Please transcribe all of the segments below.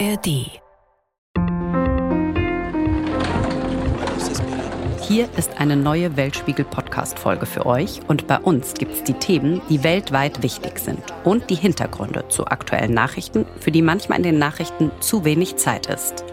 ARD. Hier ist eine neue Weltspiegel-Podcast-Folge für euch und bei uns gibt es die Themen, die weltweit wichtig sind und die Hintergründe zu aktuellen Nachrichten, für die manchmal in den Nachrichten zu wenig Zeit ist.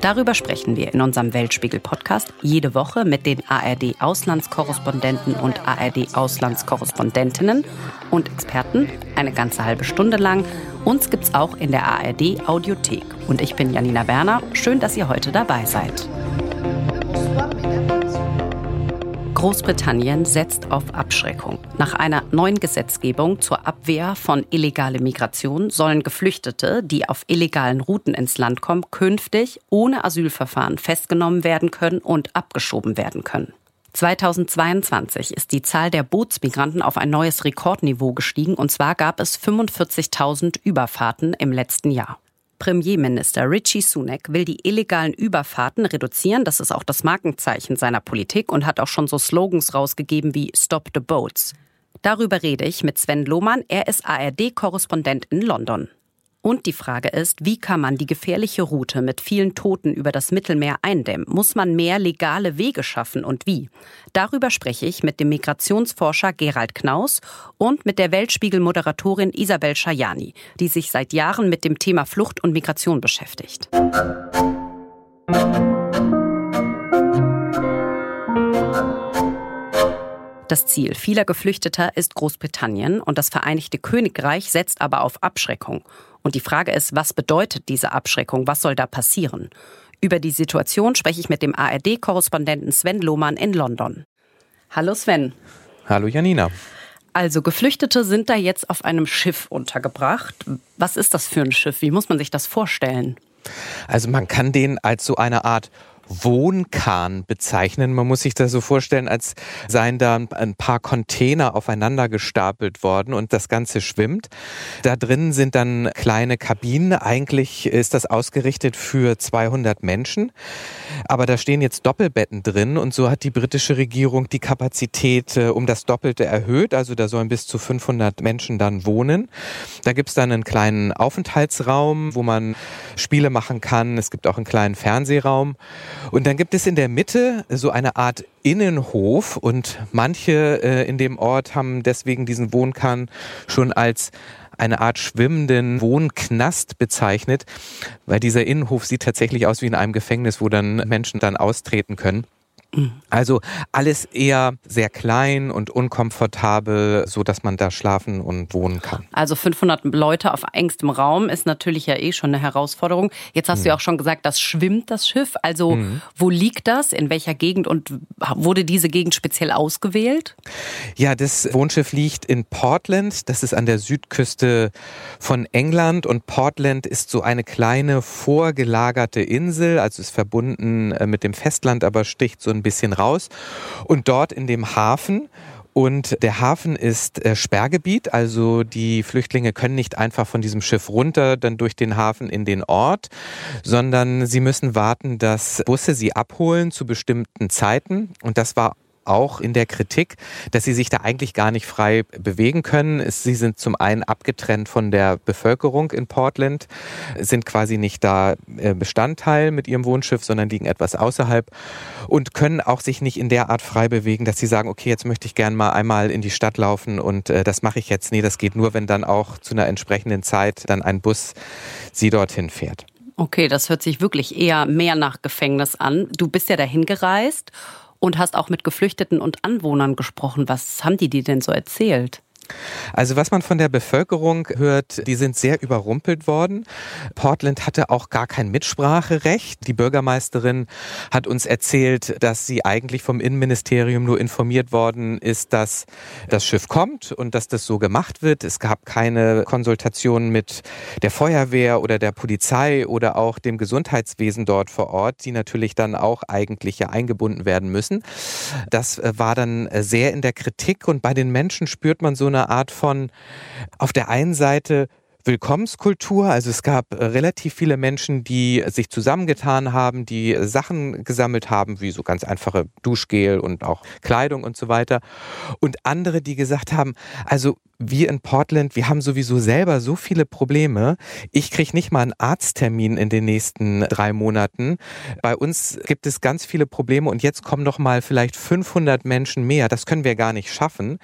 Darüber sprechen wir in unserem Weltspiegel-Podcast jede Woche mit den ARD-Auslandskorrespondenten und ARD-Auslandskorrespondentinnen und Experten eine ganze halbe Stunde lang. Uns gibt's auch in der ARD-Audiothek. Und ich bin Janina Werner. Schön, dass ihr heute dabei seid. Großbritannien setzt auf Abschreckung. Nach einer neuen Gesetzgebung zur Abwehr von illegaler Migration sollen Geflüchtete, die auf illegalen Routen ins Land kommen, künftig ohne Asylverfahren festgenommen werden können und abgeschoben werden können. 2022 ist die Zahl der Bootsmigranten auf ein neues Rekordniveau gestiegen, und zwar gab es 45.000 Überfahrten im letzten Jahr. Premierminister Richie Sunak will die illegalen Überfahrten reduzieren. Das ist auch das Markenzeichen seiner Politik und hat auch schon so Slogans rausgegeben wie Stop the Boats. Darüber rede ich mit Sven Lohmann. Er ist ARD-Korrespondent in London. Und die Frage ist, wie kann man die gefährliche Route mit vielen Toten über das Mittelmeer eindämmen? Muss man mehr legale Wege schaffen und wie? Darüber spreche ich mit dem Migrationsforscher Gerald Knaus und mit der Weltspiegel-Moderatorin Isabel Schajani, die sich seit Jahren mit dem Thema Flucht und Migration beschäftigt. Das Ziel vieler Geflüchteter ist Großbritannien und das Vereinigte Königreich setzt aber auf Abschreckung. Und die Frage ist, was bedeutet diese Abschreckung? Was soll da passieren? Über die Situation spreche ich mit dem ARD-Korrespondenten Sven Lohmann in London. Hallo Sven. Hallo Janina. Also Geflüchtete sind da jetzt auf einem Schiff untergebracht. Was ist das für ein Schiff? Wie muss man sich das vorstellen? Also man kann den als so eine Art Wohnkahn bezeichnen. Man muss sich das so vorstellen, als seien da ein paar Container aufeinander gestapelt worden und das Ganze schwimmt. Da drin sind dann kleine Kabinen. Eigentlich ist das ausgerichtet für 200 Menschen. Aber da stehen jetzt Doppelbetten drin und so hat die britische Regierung die Kapazität äh, um das Doppelte erhöht. Also da sollen bis zu 500 Menschen dann wohnen. Da gibt's dann einen kleinen Aufenthaltsraum, wo man Spiele machen kann. Es gibt auch einen kleinen Fernsehraum. Und dann gibt es in der Mitte so eine Art Innenhof und manche äh, in dem Ort haben deswegen diesen Wohnkahn schon als eine Art schwimmenden Wohnknast bezeichnet, weil dieser Innenhof sieht tatsächlich aus wie in einem Gefängnis, wo dann Menschen dann austreten können. Also alles eher sehr klein und unkomfortabel, so dass man da schlafen und wohnen kann. Also 500 Leute auf engstem Raum ist natürlich ja eh schon eine Herausforderung. Jetzt hast mhm. du ja auch schon gesagt, das schwimmt das Schiff. Also mhm. wo liegt das? In welcher Gegend und wurde diese Gegend speziell ausgewählt? Ja, das Wohnschiff liegt in Portland. Das ist an der Südküste von England und Portland ist so eine kleine vorgelagerte Insel, also ist verbunden äh, mit dem Festland, aber sticht so ein bisschen raus. Und dort in dem Hafen und der Hafen ist äh, Sperrgebiet, also die Flüchtlinge können nicht einfach von diesem Schiff runter, dann durch den Hafen in den Ort, sondern sie müssen warten, dass Busse sie abholen zu bestimmten Zeiten. Und das war auch in der Kritik, dass sie sich da eigentlich gar nicht frei bewegen können. Sie sind zum einen abgetrennt von der Bevölkerung in Portland, sind quasi nicht da äh, Bestandteil mit ihrem Wohnschiff, sondern liegen etwas außerhalb und können auch sich nicht in der Art frei bewegen, dass sie sagen, okay, jetzt möchte ich gern mal einmal in die Stadt laufen und äh, das mache ich jetzt. Nee, das geht nur, wenn dann auch zu einer entsprechenden Zeit dann ein Bus sie dorthin fährt. Okay, das hört sich wirklich eher mehr nach Gefängnis an. Du bist ja dahin gereist und hast auch mit Geflüchteten und Anwohnern gesprochen. Was haben die dir denn so erzählt? Also was man von der Bevölkerung hört, die sind sehr überrumpelt worden. Portland hatte auch gar kein Mitspracherecht. Die Bürgermeisterin hat uns erzählt, dass sie eigentlich vom Innenministerium nur informiert worden ist, dass das Schiff kommt und dass das so gemacht wird. Es gab keine Konsultation mit der Feuerwehr oder der Polizei oder auch dem Gesundheitswesen dort vor Ort, die natürlich dann auch eigentlich ja eingebunden werden müssen. Das war dann sehr in der Kritik und bei den Menschen spürt man so eine eine Art von auf der einen Seite Willkommenskultur. Also es gab äh, relativ viele Menschen, die sich zusammengetan haben, die Sachen gesammelt haben, wie so ganz einfache Duschgel und auch Kleidung und so weiter. Und andere, die gesagt haben, also wir in Portland, wir haben sowieso selber so viele Probleme. Ich kriege nicht mal einen Arzttermin in den nächsten drei Monaten. Bei uns gibt es ganz viele Probleme und jetzt kommen noch mal vielleicht 500 Menschen mehr. Das können wir gar nicht schaffen.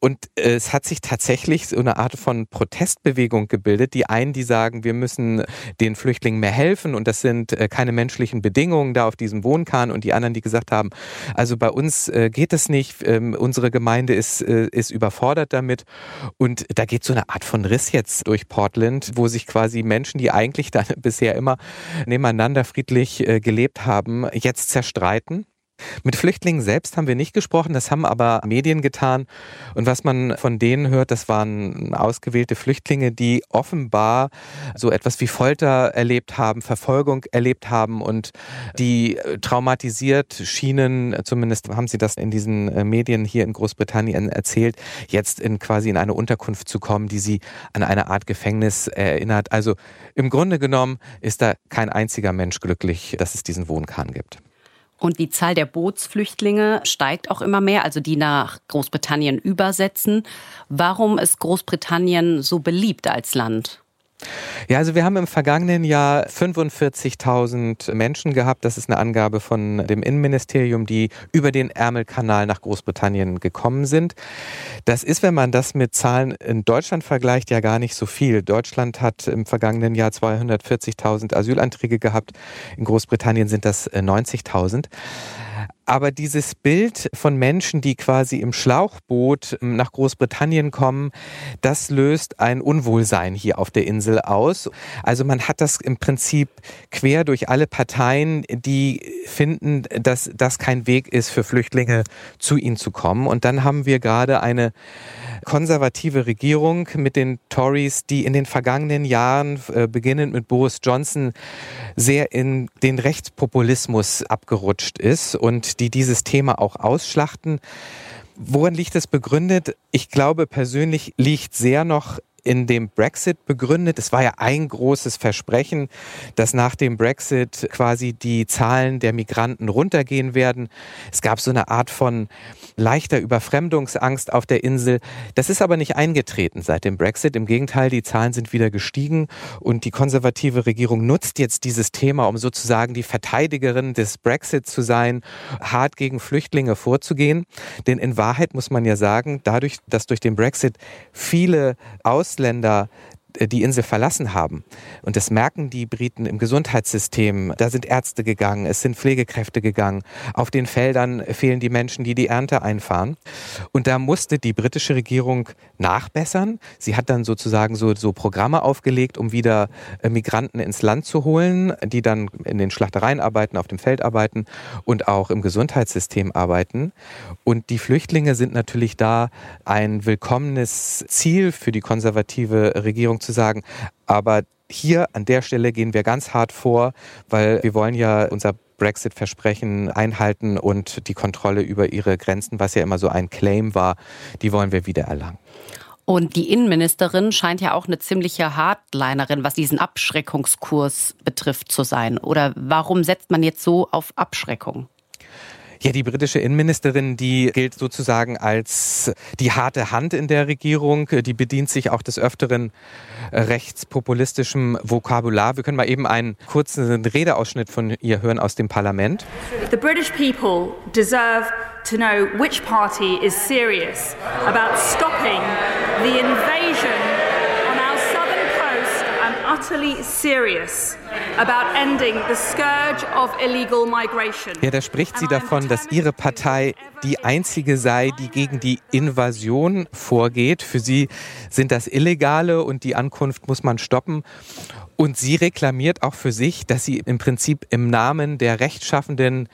Und äh, es hat sich tatsächlich so eine Art von Protestbewegung gebildet. Die einen, die sagen, wir müssen den Flüchtlingen mehr helfen und das sind äh, keine menschlichen Bedingungen da auf diesem Wohnkahn und die anderen, die gesagt haben, also bei uns äh, geht es nicht, ähm, unsere Gemeinde ist, ist überfordert damit. Und da geht so eine Art von Riss jetzt durch Portland, wo sich quasi Menschen, die eigentlich dann bisher immer nebeneinander friedlich äh, gelebt haben, jetzt zerstreiten. Mit Flüchtlingen selbst haben wir nicht gesprochen, das haben aber Medien getan. Und was man von denen hört, das waren ausgewählte Flüchtlinge, die offenbar so etwas wie Folter erlebt haben, Verfolgung erlebt haben und die traumatisiert schienen, zumindest haben sie das in diesen äh, Medien hier in Großbritannien erzählt, jetzt in quasi in eine Unterkunft zu kommen, die sie an eine Art Gefängnis erinnert. Also im Grunde genommen ist da kein einziger Mensch glücklich, dass es diesen Wohnkahn gibt. Und die Zahl der Bootsflüchtlinge steigt auch immer mehr, also die nach Großbritannien übersetzen. Warum ist Großbritannien so beliebt als Land? Ja, also wir haben im vergangenen Jahr 45.000 Menschen gehabt. Das ist eine Angabe von dem Innenministerium, die über den Ärmelkanal nach Großbritannien gekommen sind. Das ist, wenn man das mit Zahlen in Deutschland vergleicht, ja gar nicht so viel. Deutschland hat im vergangenen Jahr 240.000 Asylanträge gehabt. In Großbritannien sind das 90.000. Aber dieses Bild von Menschen, die quasi im Schlauchboot ähm, nach Großbritannien kommen, das löst ein Unwohlsein hier auf der Insel aus. Also man hat das im Prinzip quer durch alle Parteien, die finden, dass das kein Weg ist für Flüchtlinge zu ihnen zu kommen. Und dann haben wir gerade eine konservative Regierung mit den Tories, die in den vergangenen Jahren, äh, beginnend mit Boris Johnson, sehr in den Rechtspopulismus abgerutscht ist und die dieses Thema auch ausschlachten. Woran liegt es begründet? Ich glaube persönlich liegt sehr noch in dem Brexit begründet. Es war ja ein großes Versprechen, dass nach dem Brexit quasi die Zahlen der Migranten runtergehen werden. Es gab so eine Art von leichter Überfremdungsangst auf der Insel. Das ist aber nicht eingetreten seit dem Brexit. Im Gegenteil, die Zahlen sind wieder gestiegen und die konservative Regierung nutzt jetzt dieses Thema, um sozusagen die Verteidigerin des Brexit zu sein, hart gegen Flüchtlinge vorzugehen. Denn in Wahrheit muss man ja sagen, dadurch, dass durch den Brexit viele Ausländer die Insel verlassen haben. Und das merken die Briten im Gesundheitssystem. Da sind Ärzte gegangen, es sind Pflegekräfte gegangen. Auf den Feldern fehlen die Menschen, die die Ernte einfahren. Und da musste die britische Regierung nachbessern. Sie hat dann sozusagen so, so Programme aufgelegt, um wieder äh, Migranten ins Land zu holen, die dann in den Schlachtereien arbeiten, auf dem Feld arbeiten und auch im Gesundheitssystem arbeiten. Und die Flüchtlinge sind natürlich da ein willkommenes Ziel für die konservative Regierung zu sagen, aber hier an der Stelle gehen wir ganz hart vor, weil wir wollen ja unser Brexit-Versprechen einhalten und die Kontrolle über ihre Grenzen, was ja immer so ein Claim war, die wollen wir wieder erlangen. Und die Innenministerin scheint ja auch eine ziemliche Hardlinerin, was diesen Abschreckungskurs betrifft, zu sein. Oder warum setzt man jetzt so auf Abschreckung? Ja, die britische Innenministerin, die gilt sozusagen als die harte Hand in der Regierung. Die bedient sich auch des Öfteren rechtspopulistischem Vokabular. Wir können mal eben einen kurzen Redeausschnitt von ihr hören aus dem Parlament. The British people deserve to know which party is serious about stopping the invasion utterly serious about ending the scourge of illegal migration. Ja, da spricht sie davon, dass ihre Partei die einzige sei, die gegen die Invasion vorgeht. Für sie sind das Illegale und die Ankunft muss man stoppen. Und sie reklamiert auch für sich, dass sie im Prinzip im Namen der rechtschaffenden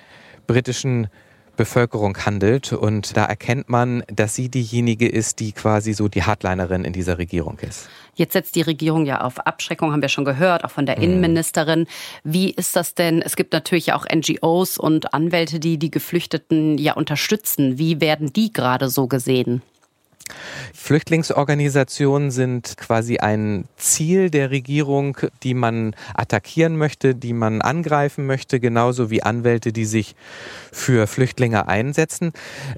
britischen Bevölkerung handelt. Und da erkennt man, dass sie diejenige ist, die quasi so die Hardlinerin in dieser Regierung ist. Jetzt setzt die Regierung ja auf Abschreckung, haben wir schon gehört, auch von der mhm. Innenministerin. Wie ist das denn? Es gibt natürlich auch NGOs und Anwälte, die die Geflüchteten ja unterstützen. Wie werden die gerade so gesehen? Flüchtlingsorganisationen sind quasi ein Ziel der Regierung, die man attackieren möchte, die man angreifen möchte, genauso wie Anwälte, die sich für Flüchtlinge einsetzen.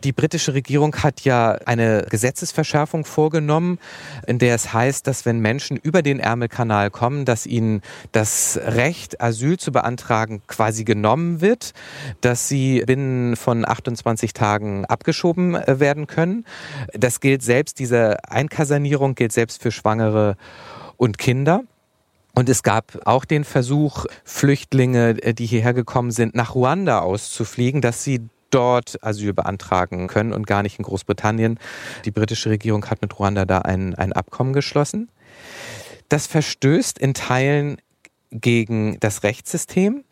Die britische Regierung hat ja eine Gesetzesverschärfung vorgenommen, in der es heißt, dass wenn Menschen über den Ärmelkanal kommen, dass ihnen das Recht, Asyl zu beantragen, quasi genommen wird, dass sie binnen von 28 Tagen abgeschoben äh, werden können. Das gilt selbst, diese Einkasernierung gilt selbst für Schwangere und Kinder. Und es gab auch den Versuch, Flüchtlinge, äh, die hierher gekommen sind, nach Ruanda auszufliegen, dass sie dort Asyl beantragen können und gar nicht in Großbritannien. Die britische Regierung hat mit Ruanda da ein, ein Abkommen geschlossen. Das verstößt in Teilen gegen das Rechtssystem.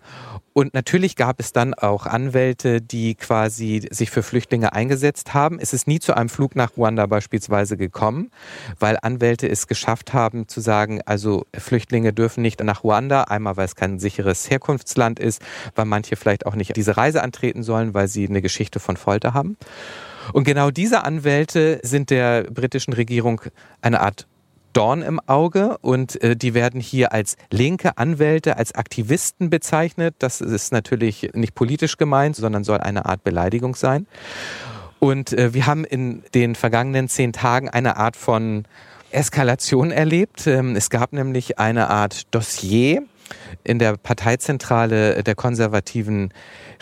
Und natürlich gab es dann auch Anwälte, die quasi sich für Flüchtlinge eingesetzt haben. Es ist nie zu einem Flug nach Ruanda beispielsweise gekommen, weil Anwälte es geschafft haben zu sagen, also Flüchtlinge dürfen nicht nach Ruanda, einmal weil es kein sicheres Herkunftsland ist, weil manche vielleicht auch nicht diese Reise antreten sollen, weil sie eine Geschichte von Folter haben. Und genau diese Anwälte sind der britischen Regierung eine Art Dorn im Auge und äh, die werden hier als linke Anwälte, als Aktivisten bezeichnet. Das ist natürlich nicht politisch gemeint, sondern soll eine Art Beleidigung sein. Und äh, wir haben in den vergangenen zehn Tagen eine Art von Eskalation erlebt. Ähm, es gab nämlich eine Art Dossier in der Parteizentrale der konservativen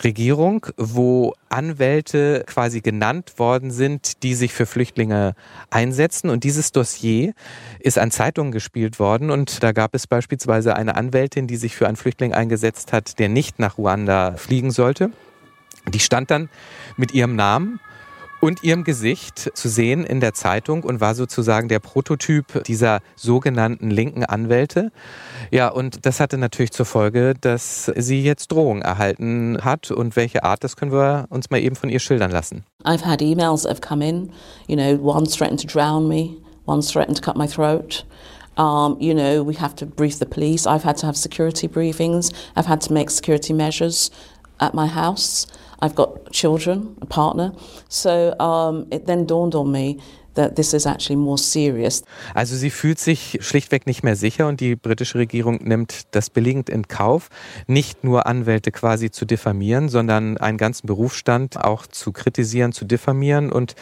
Regierung, wo Anwälte quasi genannt worden sind, die sich für Flüchtlinge einsetzen. Und dieses Dossier ist an Zeitungen gespielt worden. Und da gab es beispielsweise eine Anwältin, die sich für einen Flüchtling eingesetzt hat, der nicht nach Ruanda fliegen sollte. Die stand dann mit ihrem Namen und ihrem Gesicht zu sehen in der Zeitung und war sozusagen der Prototyp dieser sogenannten linken Anwälte. Ja, und das hatte natürlich zur Folge, dass sie jetzt Drohungen erhalten hat und welche Art, das können wir uns mal eben von ihr schildern lassen. I've had emails that have come in, you know, one's threatened to drown me, one's threatened to cut my throat. Um, you know, we have to brief the police. I've had to have security briefings. I've had to make security measures at my house. I've got children, a partner. So um, it then dawned on me that this is actually more serious. Also sie fühlt sich schlichtweg nicht mehr sicher und die britische Regierung nimmt das billigend in Kauf, nicht nur Anwälte quasi zu diffamieren, sondern einen ganzen Berufsstand auch zu kritisieren, zu diffamieren und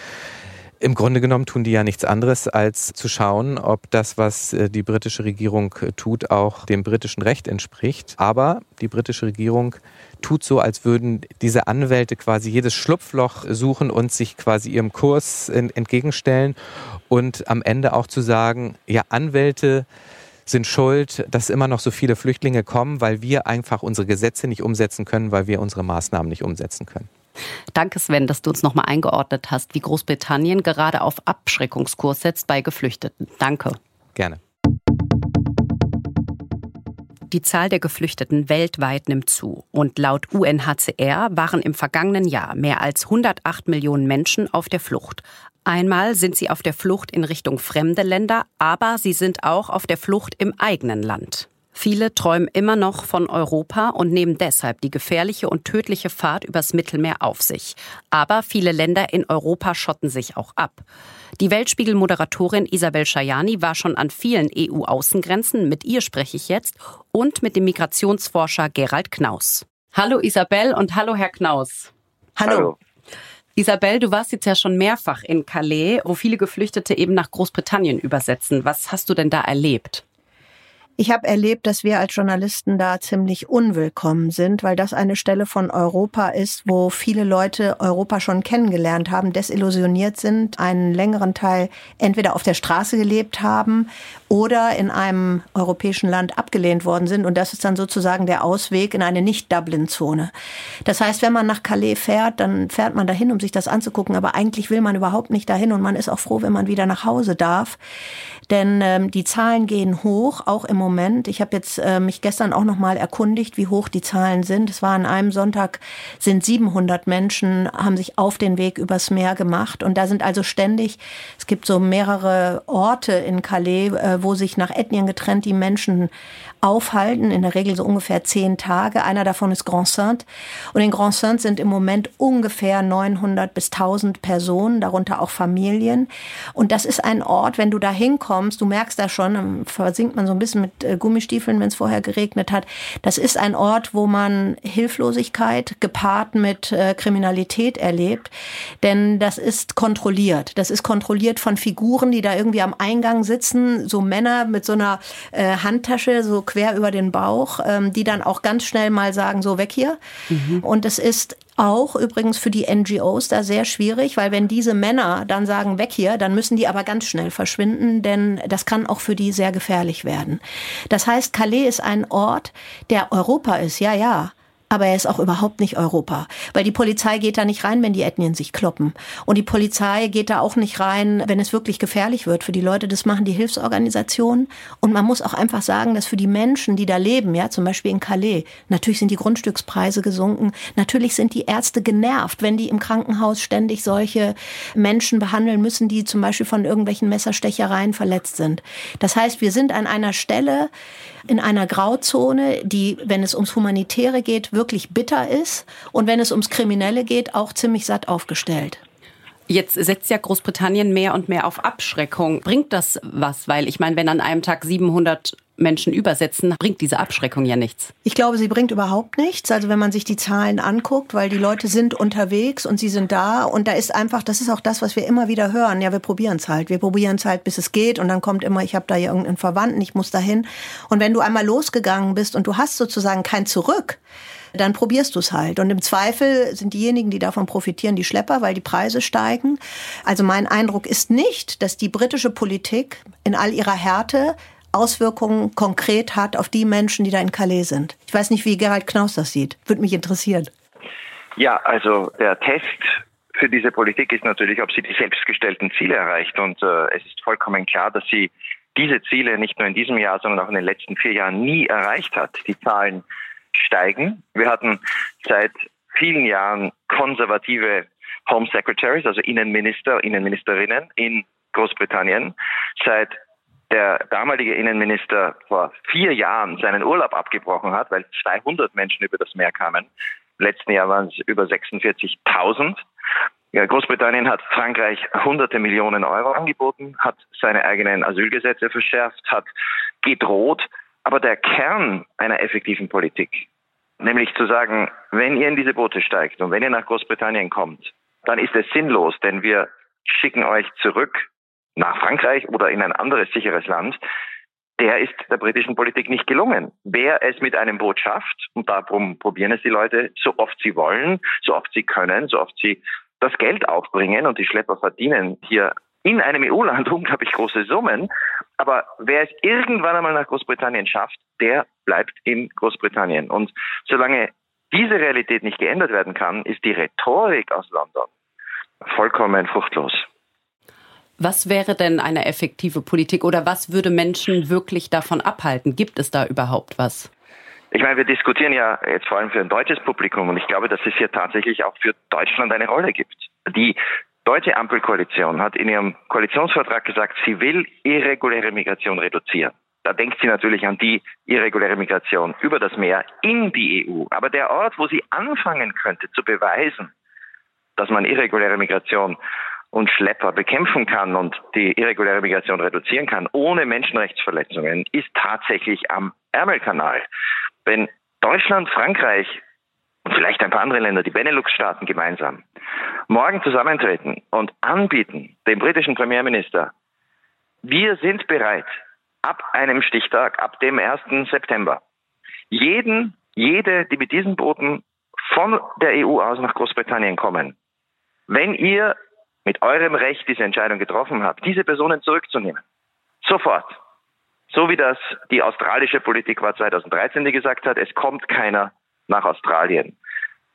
im Grunde genommen tun die ja nichts anderes, als zu schauen, ob das, was äh, die britische Regierung tut, auch dem britischen Recht entspricht. Aber die britische Regierung tut so, als würden diese Anwälte quasi jedes Schlupfloch suchen und sich quasi ihrem Kurs entgegenstellen und am Ende auch zu sagen, ja, Anwälte sind schuld, dass immer noch so viele Flüchtlinge kommen, weil wir einfach unsere Gesetze nicht umsetzen können, weil wir unsere Maßnahmen nicht umsetzen können. Danke, Sven, dass du uns nochmal eingeordnet hast, wie Großbritannien gerade auf Abschreckungskurs setzt bei Geflüchteten. Danke. Gerne. Die Zahl der Geflüchteten weltweit nimmt zu. Und laut UNHCR waren im vergangenen Jahr mehr als 108 Millionen Menschen auf der Flucht. Einmal sind sie auf der Flucht in Richtung fremde Länder, aber sie sind auch auf der Flucht im eigenen Land. Viele träumen immer noch von Europa und nehmen deshalb die gefährliche und tödliche Fahrt übers Mittelmeer auf sich. Aber viele Länder in Europa schotten sich auch ab. Die Weltspiegel-Moderatorin Isabel Schajani war schon an vielen EU-Außengrenzen. Mit ihr spreche ich jetzt und mit dem Migrationsforscher Gerald Knaus. Hallo Isabel und hallo Herr Knaus. Hallo. hallo. Isabel, du warst jetzt ja schon mehrfach in Calais, wo viele Geflüchtete eben nach Großbritannien übersetzen. Was hast du denn da erlebt? Ich habe erlebt, dass wir als Journalisten da ziemlich unwillkommen sind, weil das eine Stelle von Europa ist, wo viele Leute Europa schon kennengelernt haben, desillusioniert sind, einen längeren Teil entweder auf der Straße gelebt haben oder in einem europäischen Land abgelehnt worden sind. Und das ist dann sozusagen der Ausweg in eine Nicht-Dublin-Zone. Das heißt, wenn man nach Calais fährt, dann fährt man dahin, um sich das anzugucken. Aber eigentlich will man überhaupt nicht dahin und man ist auch froh, wenn man wieder nach Hause darf. Denn ähm, die Zahlen gehen hoch, auch im Moment Moment. Ich habe jetzt äh, mich gestern auch noch mal erkundigt, wie hoch die Zahlen sind. Es war an einem Sonntag sind 700 Menschen haben sich auf den Weg übers Meer gemacht und da sind also ständig. Es gibt so mehrere Orte in Calais, äh, wo sich nach Ethnien getrennt die Menschen aufhalten, in der Regel so ungefähr zehn Tage. Einer davon ist Grand Saint. Und in Grand Saint sind im Moment ungefähr 900 bis 1000 Personen, darunter auch Familien. Und das ist ein Ort, wenn du da hinkommst, du merkst da schon, versinkt man so ein bisschen mit Gummistiefeln, wenn es vorher geregnet hat. Das ist ein Ort, wo man Hilflosigkeit gepaart mit äh, Kriminalität erlebt. Denn das ist kontrolliert. Das ist kontrolliert von Figuren, die da irgendwie am Eingang sitzen, so Männer mit so einer äh, Handtasche, so quer über den Bauch, ähm, die dann auch ganz schnell mal sagen, so weg hier. Mhm. Und es ist auch übrigens für die NGOs da sehr schwierig, weil wenn diese Männer dann sagen, weg hier, dann müssen die aber ganz schnell verschwinden, denn das kann auch für die sehr gefährlich werden. Das heißt, Calais ist ein Ort, der Europa ist, ja, ja aber er ist auch überhaupt nicht Europa. Weil die Polizei geht da nicht rein, wenn die Ethnien sich kloppen. Und die Polizei geht da auch nicht rein, wenn es wirklich gefährlich wird für die Leute. Das machen die Hilfsorganisationen. Und man muss auch einfach sagen, dass für die Menschen, die da leben, ja, zum Beispiel in Calais, natürlich sind die Grundstückspreise gesunken. Natürlich sind die Ärzte genervt, wenn die im Krankenhaus ständig solche Menschen behandeln müssen, die zum Beispiel von irgendwelchen Messerstechereien verletzt sind. Das heißt, wir sind an einer Stelle, in einer Grauzone, die, wenn es ums Humanitäre geht, wirklich bitter ist und wenn es ums Kriminelle geht, auch ziemlich satt aufgestellt. Jetzt setzt ja Großbritannien mehr und mehr auf Abschreckung. Bringt das was? Weil ich meine, wenn an einem Tag 700 Menschen übersetzen, bringt diese Abschreckung ja nichts. Ich glaube, sie bringt überhaupt nichts. Also wenn man sich die Zahlen anguckt, weil die Leute sind unterwegs und sie sind da und da ist einfach, das ist auch das, was wir immer wieder hören. Ja, wir probieren es halt. Wir probieren es halt, bis es geht und dann kommt immer, ich habe da irgendeinen Verwandten, ich muss dahin. Und wenn du einmal losgegangen bist und du hast sozusagen kein Zurück, dann probierst du es halt. Und im Zweifel sind diejenigen, die davon profitieren, die Schlepper, weil die Preise steigen. Also mein Eindruck ist nicht, dass die britische Politik in all ihrer Härte Auswirkungen konkret hat auf die Menschen, die da in Calais sind. Ich weiß nicht, wie Gerald Knaus das sieht. Würde mich interessieren. Ja, also der Test für diese Politik ist natürlich, ob sie die selbstgestellten Ziele erreicht. Und äh, es ist vollkommen klar, dass sie diese Ziele nicht nur in diesem Jahr, sondern auch in den letzten vier Jahren nie erreicht hat. Die Zahlen steigen. Wir hatten seit vielen Jahren konservative Home Secretaries, also Innenminister, Innenministerinnen in Großbritannien. Seit der damalige Innenminister vor vier Jahren seinen Urlaub abgebrochen hat, weil 200 Menschen über das Meer kamen. Im letzten Jahr waren es über 46.000. Ja, Großbritannien hat Frankreich hunderte Millionen Euro angeboten, hat seine eigenen Asylgesetze verschärft, hat gedroht. Aber der Kern einer effektiven Politik, nämlich zu sagen, wenn ihr in diese Boote steigt und wenn ihr nach Großbritannien kommt, dann ist es sinnlos, denn wir schicken euch zurück nach Frankreich oder in ein anderes sicheres Land, der ist der britischen Politik nicht gelungen. Wer es mit einem Boot schafft, und darum probieren es die Leute, so oft sie wollen, so oft sie können, so oft sie das Geld aufbringen und die Schlepper verdienen hier in einem EU-Land unglaublich große Summen. Aber wer es irgendwann einmal nach Großbritannien schafft, der bleibt in Großbritannien. Und solange diese Realität nicht geändert werden kann, ist die Rhetorik aus London vollkommen fruchtlos. Was wäre denn eine effektive Politik oder was würde Menschen wirklich davon abhalten? Gibt es da überhaupt was? Ich meine, wir diskutieren ja jetzt vor allem für ein deutsches Publikum und ich glaube, dass es hier tatsächlich auch für Deutschland eine Rolle gibt. Die deutsche Ampelkoalition hat in ihrem Koalitionsvertrag gesagt, sie will irreguläre Migration reduzieren. Da denkt sie natürlich an die irreguläre Migration über das Meer in die EU. Aber der Ort, wo sie anfangen könnte zu beweisen, dass man irreguläre Migration und Schlepper bekämpfen kann und die irreguläre Migration reduzieren kann, ohne Menschenrechtsverletzungen, ist tatsächlich am Ärmelkanal. Wenn Deutschland, Frankreich und vielleicht ein paar andere Länder, die Benelux-Staaten gemeinsam, morgen zusammentreten und anbieten, dem britischen Premierminister, wir sind bereit, ab einem Stichtag, ab dem 1. September, jeden, jede, die mit diesen Booten von der EU aus nach Großbritannien kommen, wenn ihr mit eurem Recht diese Entscheidung getroffen habt, diese Personen zurückzunehmen. Sofort. So wie das die australische Politik war 2013, die gesagt hat, es kommt keiner nach Australien.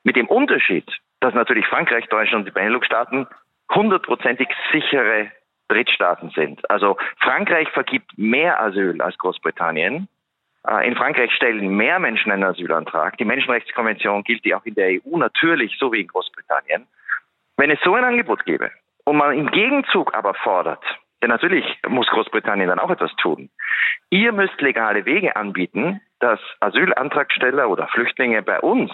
Mit dem Unterschied, dass natürlich Frankreich, Deutschland und die Benelux-Staaten hundertprozentig sichere Drittstaaten sind. Also Frankreich vergibt mehr Asyl als Großbritannien, Äh, in Frankreich stellen mehr Menschen einen Asylantrag. Die Menschenrechtskonvention gilt ja auch in der EU natürlich, so wie in Großbritannien. Wenn es so ein Angebot gäbe und man im Gegenzug aber fordert, denn natürlich muss Großbritannien dann auch etwas tun, ihr müsst legale Wege anbieten, dass Asylantragsteller oder Flüchtlinge bei uns,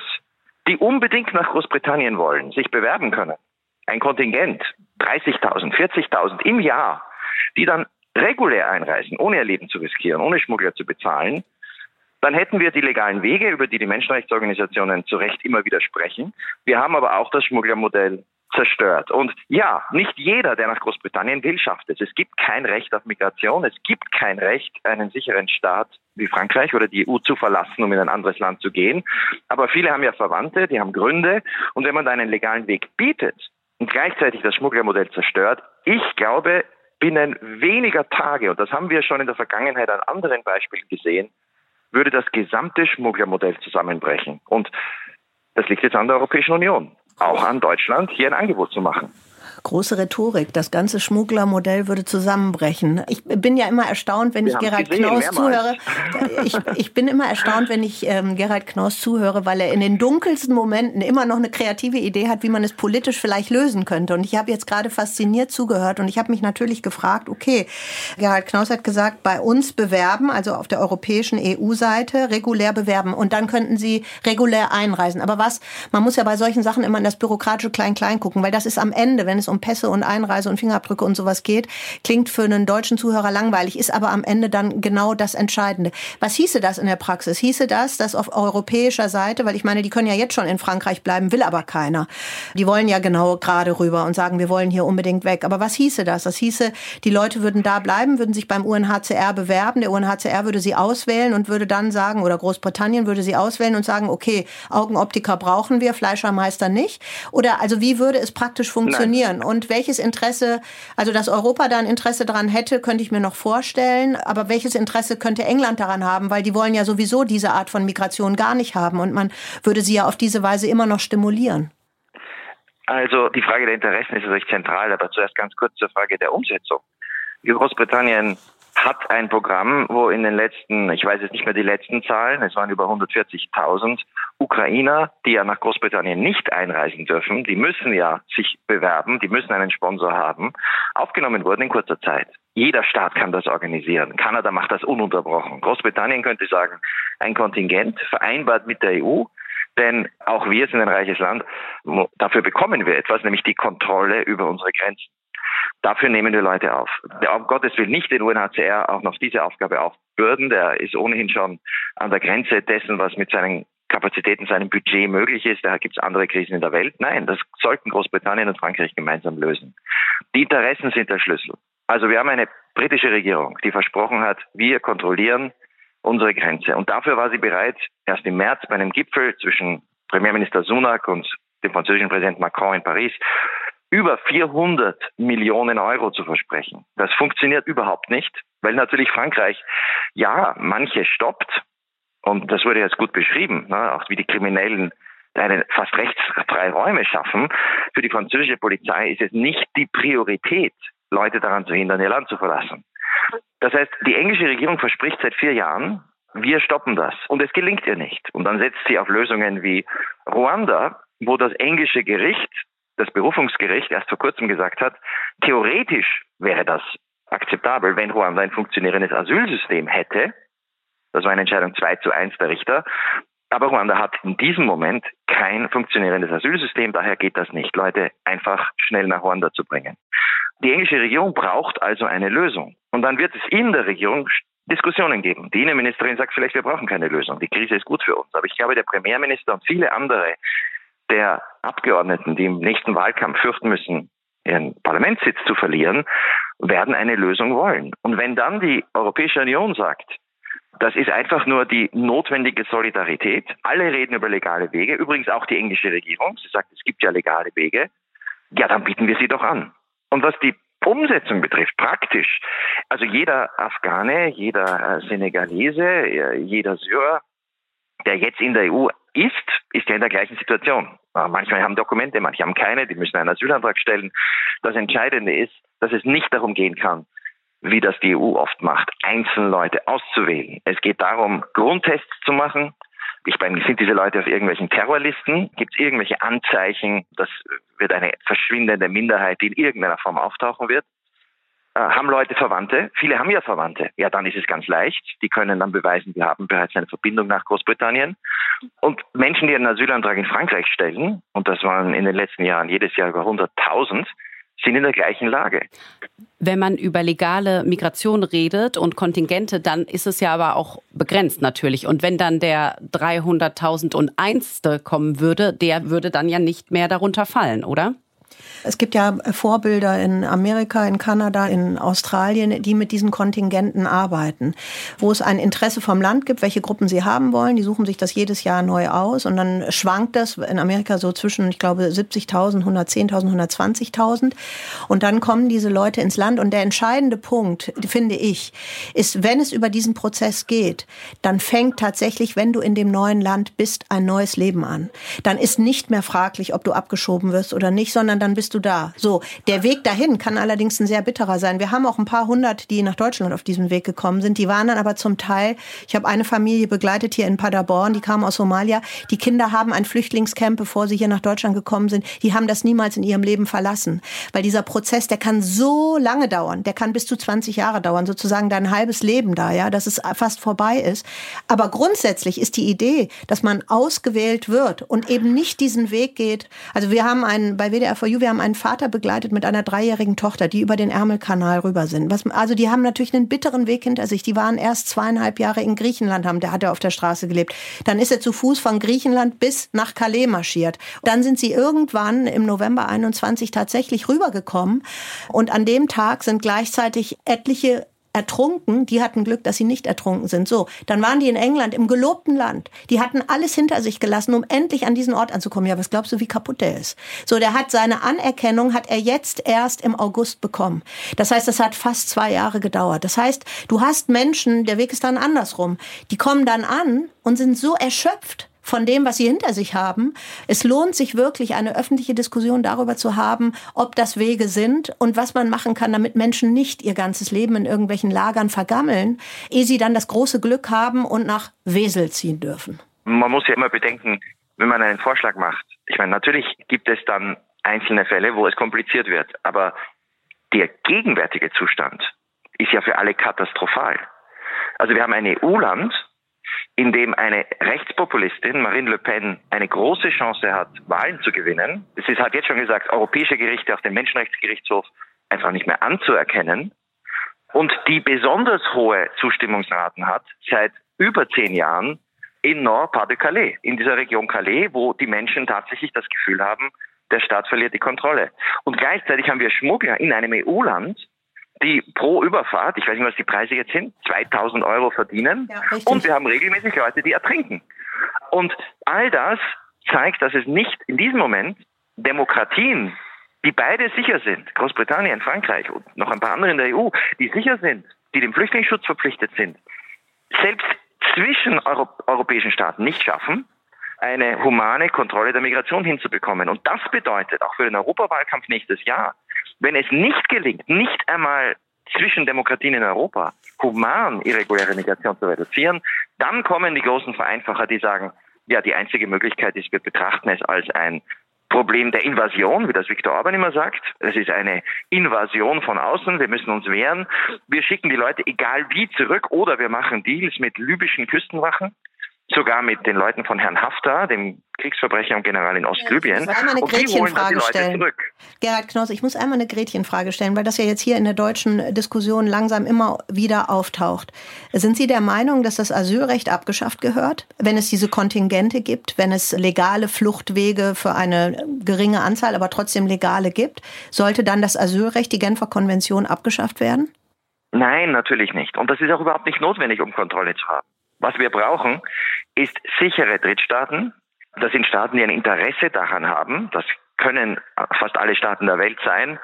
die unbedingt nach Großbritannien wollen, sich bewerben können. Ein Kontingent, 30.000, 40.000 im Jahr, die dann regulär einreisen, ohne ihr Leben zu riskieren, ohne Schmuggler zu bezahlen, dann hätten wir die legalen Wege, über die die Menschenrechtsorganisationen zu Recht immer wieder sprechen. Wir haben aber auch das Schmugglermodell zerstört. Und ja, nicht jeder, der nach Großbritannien will, schafft es. Es gibt kein Recht auf Migration. Es gibt kein Recht, einen sicheren Staat wie Frankreich oder die EU zu verlassen, um in ein anderes Land zu gehen. Aber viele haben ja Verwandte, die haben Gründe. Und wenn man da einen legalen Weg bietet und gleichzeitig das Schmugglermodell zerstört, ich glaube, binnen weniger Tage, und das haben wir schon in der Vergangenheit an anderen Beispielen gesehen, würde das gesamte Schmugglermodell zusammenbrechen. Und das liegt jetzt an der Europäischen Union, auch an Deutschland, hier ein Angebot zu machen. Große Rhetorik. Das ganze Schmugglermodell würde zusammenbrechen. Ich bin ja immer erstaunt, wenn Wir ich Gerald gesehen, Knaus zuhöre. Ich, ich, bin immer erstaunt, wenn ich ähm, Gerald Knaus zuhöre, weil er in den dunkelsten Momenten immer noch eine kreative Idee hat, wie man es politisch vielleicht lösen könnte. Und ich habe jetzt gerade fasziniert zugehört und ich habe mich natürlich gefragt, okay, Gerald Knaus hat gesagt, bei uns bewerben, also auf der europäischen EU-Seite, regulär bewerben und dann könnten sie regulär einreisen. Aber was, man muss ja bei solchen Sachen immer in das bürokratische Klein-Klein gucken, weil das ist am Ende, wenn es um Pässe und Einreise und Fingerabdrücke und sowas geht, klingt für einen deutschen Zuhörer langweilig, ist aber am Ende dann genau das Entscheidende. Was hieße das in der Praxis? Hieße das, dass auf europäischer Seite, weil ich meine, die können ja jetzt schon in Frankreich bleiben, will aber keiner. Die wollen ja genau gerade rüber und sagen, wir wollen hier unbedingt weg. Aber was hieße das? Das hieße, die Leute würden da bleiben, würden sich beim UNHCR bewerben, der UNHCR würde sie auswählen und würde dann sagen, oder Großbritannien würde sie auswählen und sagen, okay, Augenoptiker brauchen wir, Fleischermeister nicht. Oder also wie würde es praktisch funktionieren? Nein. Und welches Interesse, also dass Europa da ein Interesse daran hätte, könnte ich mir noch vorstellen. Aber welches Interesse könnte England daran haben? Weil die wollen ja sowieso diese Art von Migration gar nicht haben. Und man würde sie ja auf diese Weise immer noch stimulieren. Also die Frage der Interessen ist natürlich zentral, aber zuerst ganz kurz zur Frage der Umsetzung. Großbritannien hat ein Programm, wo in den letzten, ich weiß jetzt nicht mehr die letzten Zahlen, es waren über 140.000 Ukrainer, die ja nach Großbritannien nicht einreisen dürfen, die müssen ja sich bewerben, die müssen einen Sponsor haben, aufgenommen wurden in kurzer Zeit. Jeder Staat kann das organisieren. Kanada macht das ununterbrochen. Großbritannien könnte sagen, ein Kontingent vereinbart mit der EU, denn auch wir sind ein reiches Land. Dafür bekommen wir etwas, nämlich die Kontrolle über unsere Grenzen. Dafür nehmen wir Leute auf. Der, um Gottes Willen nicht den UNHCR auch noch diese Aufgabe aufbürden. Der ist ohnehin schon an der Grenze dessen, was mit seinen Kapazitäten, seinem Budget möglich ist. Da gibt es andere Krisen in der Welt. Nein, das sollten Großbritannien und Frankreich gemeinsam lösen. Die Interessen sind der Schlüssel. Also wir haben eine britische Regierung, die versprochen hat, wir kontrollieren unsere Grenze. Und dafür war sie bereit, erst im März bei einem Gipfel zwischen Premierminister Sunak und dem französischen Präsident Macron in Paris über 400 Millionen Euro zu versprechen. Das funktioniert überhaupt nicht, weil natürlich Frankreich ja manche stoppt und das wurde jetzt gut beschrieben, ne, auch wie die Kriminellen eine fast rechtsfreie Räume schaffen. Für die französische Polizei ist es nicht die Priorität, Leute daran zu hindern, ihr Land zu verlassen. Das heißt, die englische Regierung verspricht seit vier Jahren, wir stoppen das. Und es gelingt ihr nicht. Und dann setzt sie auf Lösungen wie Ruanda, wo das englische Gericht das Berufungsgericht erst vor kurzem gesagt hat, theoretisch wäre das akzeptabel, wenn Ruanda ein funktionierendes Asylsystem hätte. Das war eine Entscheidung 2 zu 1 der Richter. Aber Ruanda hat in diesem Moment kein funktionierendes Asylsystem, daher geht das nicht, Leute einfach schnell nach Ruanda zu bringen. Die englische Regierung braucht also eine Lösung. Und dann wird es in der Regierung Diskussionen geben. Die Innenministerin sagt vielleicht, wir brauchen keine Lösung. Die Krise ist gut für uns. Aber ich glaube, der Premierminister und viele andere der Abgeordneten, die im nächsten Wahlkampf fürchten müssen, ihren Parlamentssitz zu verlieren, werden eine Lösung wollen. Und wenn dann die Europäische Union sagt, das ist einfach nur die notwendige Solidarität. Alle reden über legale Wege, übrigens auch die englische Regierung. Sie sagt, es gibt ja legale Wege. Ja, dann bieten wir sie doch an. Und was die Umsetzung betrifft, praktisch, also jeder Afghane, jeder äh, Senegalese, äh, jeder Syrer, der jetzt in der EU ist, ist ja in der gleichen Situation. Manchmal haben Dokumente, manche haben keine, die müssen einen Asylantrag stellen. Das Entscheidende ist, dass es nicht darum gehen kann, wie das die EU oft macht, einzelne Leute auszuwählen. Es geht darum, Grundtests zu machen. Ich meine, sind diese Leute auf irgendwelchen Terrorlisten? Gibt es irgendwelche Anzeichen, dass wird eine verschwindende Minderheit, die in irgendeiner Form auftauchen wird? Äh, haben Leute Verwandte? Viele haben ja Verwandte. Ja, dann ist es ganz leicht. Die können dann beweisen, wir haben bereits eine Verbindung nach Großbritannien. Und Menschen, die einen Asylantrag in Frankreich stellen, und das waren in den letzten Jahren jedes Jahr über 100.000, sind in der gleichen Lage. Wenn man über legale Migration redet und Kontingente, dann ist es ja aber auch begrenzt natürlich. Und wenn dann der 300.001. kommen würde, der würde dann ja nicht mehr darunter fallen, oder? Es gibt ja Vorbilder in Amerika, in Kanada, in Australien, die mit diesen Kontingenten arbeiten, wo es ein Interesse vom Land gibt, welche Gruppen sie haben wollen. Die suchen sich das jedes Jahr neu aus und dann schwankt das in Amerika so zwischen, ich glaube, 70.000, 110.000, 120.000. Und dann kommen diese Leute ins Land und der entscheidende Punkt, finde ich, ist, wenn es über diesen Prozess geht, dann fängt tatsächlich, wenn du in dem neuen Land bist, ein neues Leben an. Dann ist nicht mehr fraglich, ob du abgeschoben wirst oder nicht, sondern dann bist du da. So, der Weg dahin kann allerdings ein sehr bitterer sein. Wir haben auch ein paar hundert, die nach Deutschland auf diesem Weg gekommen sind. Die waren dann aber zum Teil, ich habe eine Familie begleitet hier in Paderborn, die kam aus Somalia. Die Kinder haben ein Flüchtlingscamp, bevor sie hier nach Deutschland gekommen sind. Die haben das niemals in ihrem Leben verlassen. Weil dieser Prozess, der kann so lange dauern. Der kann bis zu 20 Jahre dauern, sozusagen dein halbes Leben da, ja, dass es fast vorbei ist. Aber grundsätzlich ist die Idee, dass man ausgewählt wird und eben nicht diesen Weg geht. Also wir haben einen, bei WDR for You, wir haben einen Vater begleitet mit einer dreijährigen Tochter, die über den Ärmelkanal rüber sind. Was, also die haben natürlich einen bitteren Weg hinter sich. Die waren erst zweieinhalb Jahre in Griechenland, haben, der hat er auf der Straße gelebt. Dann ist er zu Fuß von Griechenland bis nach Calais marschiert. Dann sind sie irgendwann im November 21 tatsächlich rübergekommen. Und an dem Tag sind gleichzeitig etliche ertrunken, die hatten Glück, dass sie nicht ertrunken sind. So, dann waren die in England, im gelobten Land. Die hatten alles hinter sich gelassen, um endlich an diesen Ort anzukommen. Ja, was glaubst du, wie kaputt der ist? So, der hat seine Anerkennung, hat er jetzt erst im August bekommen. Das heißt, das hat fast zwei Jahre gedauert. Das heißt, du hast Menschen, der Weg ist dann andersrum. Die kommen dann an und sind so erschöpft, von dem, was sie hinter sich haben. Es lohnt sich wirklich, eine öffentliche Diskussion darüber zu haben, ob das Wege sind und was man machen kann, damit Menschen nicht ihr ganzes Leben in irgendwelchen Lagern vergammeln, ehe sie dann das große Glück haben und nach Wesel ziehen dürfen. Man muss ja immer bedenken, wenn man einen Vorschlag macht. Ich meine, natürlich gibt es dann einzelne Fälle, wo es kompliziert wird, aber der gegenwärtige Zustand ist ja für alle katastrophal. Also wir haben ein EU-Land, in dem eine Rechtspopulistin, Marine Le Pen, eine große Chance hat, Wahlen zu gewinnen. Ist, hat jetzt schon gesagt, europäische Gerichte auf dem Menschenrechtsgerichtshof einfach nicht mehr anzuerkennen und die besonders hohe Zustimmungsraten hat seit über zehn Jahren in Nord-Pas-de-Calais, in dieser Region Calais, wo die Menschen tatsächlich das Gefühl haben, der Staat verliert die Kontrolle. Und gleichzeitig haben wir Schmuggler in einem EU-Land, die pro Überfahrt, ich weiß nicht, was die Preise jetzt sind, 2000 Euro verdienen. Ja, und wir haben regelmäßig Leute, die ertrinken. Und all das zeigt, dass es nicht in diesem Moment Demokratien, die beide sicher sind, Großbritannien, Frankreich und noch ein paar andere in der EU, die sicher sind, die dem Flüchtlingsschutz verpflichtet sind, selbst zwischen Euro europäischen Staaten nicht schaffen, eine humane Kontrolle der Migration hinzubekommen. Und das bedeutet auch für den Europawahlkampf nächstes Jahr, wenn es nicht gelingt, nicht einmal zwischen Demokratien in Europa human irreguläre Migration zu reduzieren, dann kommen die großen Vereinfacher, die sagen, ja, die einzige Möglichkeit ist, wir betrachten es als ein Problem der Invasion, wie das Viktor Orban immer sagt. Es ist eine Invasion von außen. Wir müssen uns wehren. Wir schicken die Leute egal wie zurück oder wir machen Deals mit libyschen Küstenwachen sogar mit den Leuten von Herrn Haftar, dem Kriegsverbrecher und General in Ostlibyen. Ich muss einmal eine Gretchenfrage stellen. Gerhard Knoss, ich muss einmal eine Gretchenfrage stellen, weil das ja jetzt hier in der deutschen Diskussion langsam immer wieder auftaucht. Sind Sie der Meinung, dass das Asylrecht abgeschafft gehört, wenn es diese Kontingente gibt, wenn es legale Fluchtwege für eine geringe Anzahl, aber trotzdem legale gibt? Sollte dann das Asylrecht, die Genfer Konvention, abgeschafft werden? Nein, natürlich nicht. Und das ist auch überhaupt nicht notwendig, um Kontrolle zu haben. Was wir brauchen, ist sichere Drittstaaten. Das sind Staaten, die ein Interesse daran haben. Das können fast alle Staaten der Welt sein,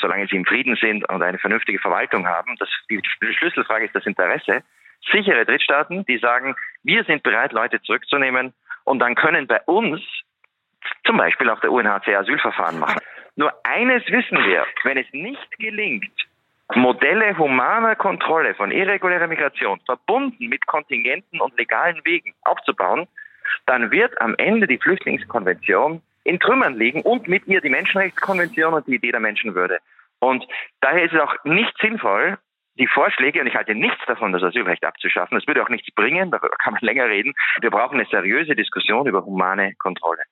solange sie im Frieden sind und eine vernünftige Verwaltung haben. Das, die Schlüsselfrage ist das Interesse. Sichere Drittstaaten, die sagen, wir sind bereit, Leute zurückzunehmen und dann können bei uns zum Beispiel auch der UNHCR Asylverfahren machen. Nur eines wissen wir, wenn es nicht gelingt, Modelle humaner Kontrolle von irregulärer Migration verbunden mit Kontingenten und legalen Wegen aufzubauen, dann wird am Ende die Flüchtlingskonvention in Trümmern liegen und mit ihr die Menschenrechtskonvention und die Idee der Menschenwürde. Und daher ist es auch nicht sinnvoll, die Vorschläge, und ich halte nichts davon, das Asylrecht abzuschaffen, das würde auch nichts bringen, darüber kann man länger reden. Wir brauchen eine seriöse Diskussion über humane Kontrolle.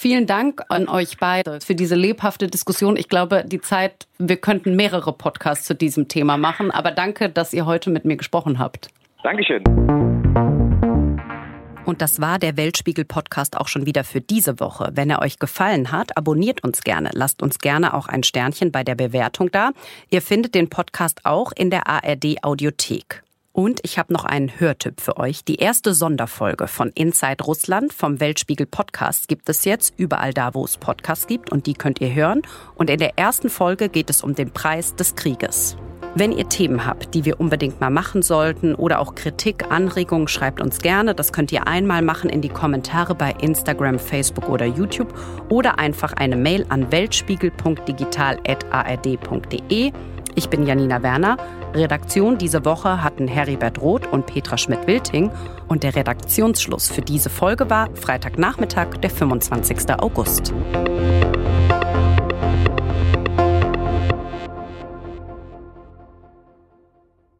Vielen Dank an euch beide für diese lebhafte Diskussion. Ich glaube, die Zeit, wir könnten mehrere Podcasts zu diesem Thema machen, aber danke, dass ihr heute mit mir gesprochen habt. Dankeschön. Und das war der Weltspiegel-Podcast auch schon wieder für diese Woche. Wenn er euch gefallen hat, abonniert uns gerne. Lasst uns gerne auch ein Sternchen bei der Bewertung da. Ihr findet den Podcast auch in der ARD-Audiothek. Und ich habe noch einen Hörtipp für euch. Die erste Sonderfolge von Inside Russland vom Weltspiegel Podcast gibt es jetzt überall da, wo es Podcasts gibt und die könnt ihr hören. Und in der ersten Folge geht es um den Preis des Krieges. Wenn ihr Themen habt, die wir unbedingt mal machen sollten oder auch Kritik, Anregungen, schreibt uns gerne. Das könnt ihr einmal machen in die Kommentare bei Instagram, Facebook oder YouTube oder einfach eine Mail an weltspiegel.digital.ard.de. Ich bin Janina Werner. Redaktion diese Woche hatten Heribert Roth und Petra Schmidt-Wilting. Und der Redaktionsschluss für diese Folge war Freitagnachmittag, der 25. August.